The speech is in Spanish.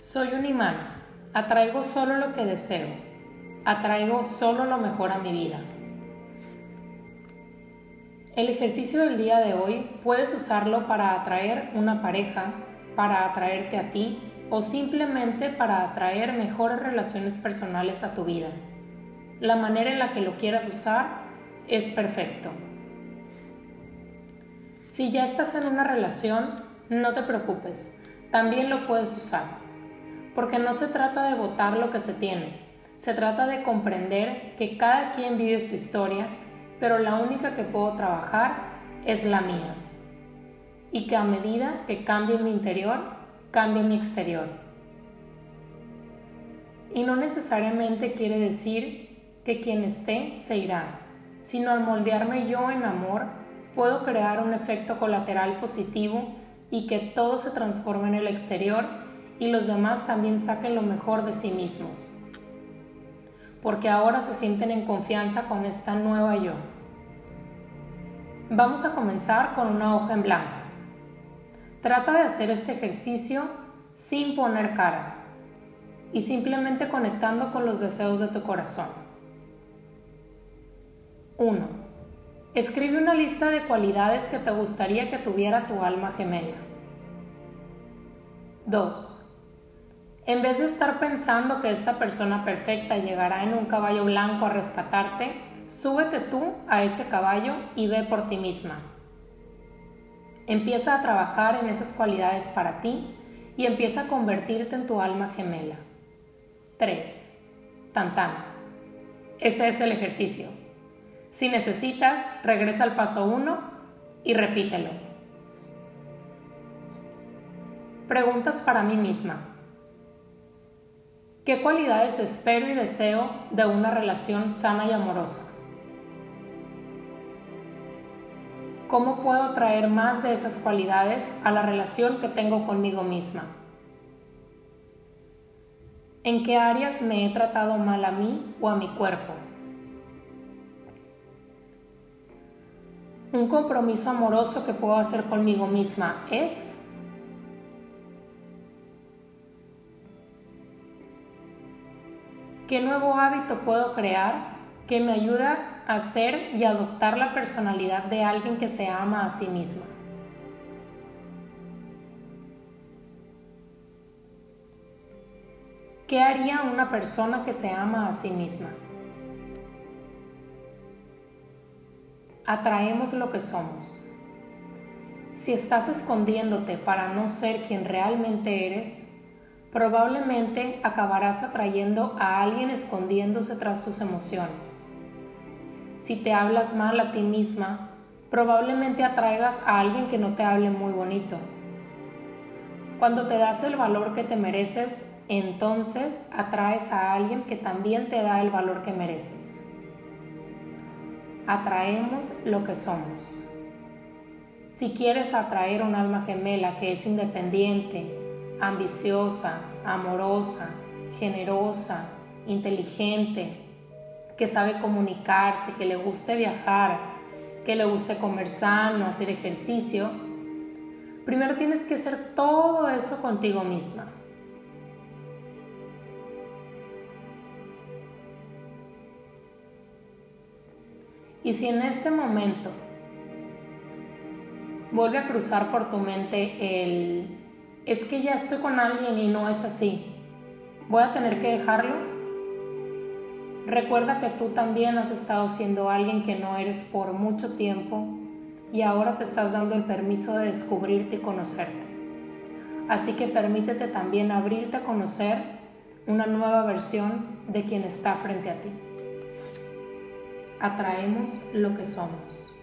Soy un imán. Atraigo solo lo que deseo. Atraigo solo lo mejor a mi vida. El ejercicio del día de hoy puedes usarlo para atraer una pareja, para atraerte a ti o simplemente para atraer mejores relaciones personales a tu vida. La manera en la que lo quieras usar es perfecto. Si ya estás en una relación, no te preocupes, también lo puedes usar porque no se trata de votar lo que se tiene, se trata de comprender que cada quien vive su historia, pero la única que puedo trabajar es la mía. Y que a medida que cambie mi interior, cambie mi exterior. Y no necesariamente quiere decir que quien esté se irá, sino al moldearme yo en amor, puedo crear un efecto colateral positivo y que todo se transforme en el exterior y los demás también saquen lo mejor de sí mismos, porque ahora se sienten en confianza con esta nueva yo. Vamos a comenzar con una hoja en blanco. Trata de hacer este ejercicio sin poner cara y simplemente conectando con los deseos de tu corazón. 1. Escribe una lista de cualidades que te gustaría que tuviera tu alma gemela. 2. En vez de estar pensando que esta persona perfecta llegará en un caballo blanco a rescatarte, súbete tú a ese caballo y ve por ti misma. Empieza a trabajar en esas cualidades para ti y empieza a convertirte en tu alma gemela. 3. Tan tan. Este es el ejercicio. Si necesitas, regresa al paso 1 y repítelo. Preguntas para mí misma. ¿Qué cualidades espero y deseo de una relación sana y amorosa? ¿Cómo puedo traer más de esas cualidades a la relación que tengo conmigo misma? ¿En qué áreas me he tratado mal a mí o a mi cuerpo? Un compromiso amoroso que puedo hacer conmigo misma es ¿Qué nuevo hábito puedo crear que me ayuda a ser y adoptar la personalidad de alguien que se ama a sí misma? ¿Qué haría una persona que se ama a sí misma? Atraemos lo que somos. Si estás escondiéndote para no ser quien realmente eres, probablemente acabarás atrayendo a alguien escondiéndose tras tus emociones. Si te hablas mal a ti misma, probablemente atraigas a alguien que no te hable muy bonito. Cuando te das el valor que te mereces, entonces atraes a alguien que también te da el valor que mereces. Atraemos lo que somos. Si quieres atraer un alma gemela que es independiente, ambiciosa, amorosa, generosa, inteligente, que sabe comunicarse, que le guste viajar, que le guste comer sano, hacer ejercicio, primero tienes que hacer todo eso contigo misma. Y si en este momento vuelve a cruzar por tu mente el es que ya estoy con alguien y no es así. ¿Voy a tener que dejarlo? Recuerda que tú también has estado siendo alguien que no eres por mucho tiempo y ahora te estás dando el permiso de descubrirte y conocerte. Así que permítete también abrirte a conocer una nueva versión de quien está frente a ti. Atraemos lo que somos.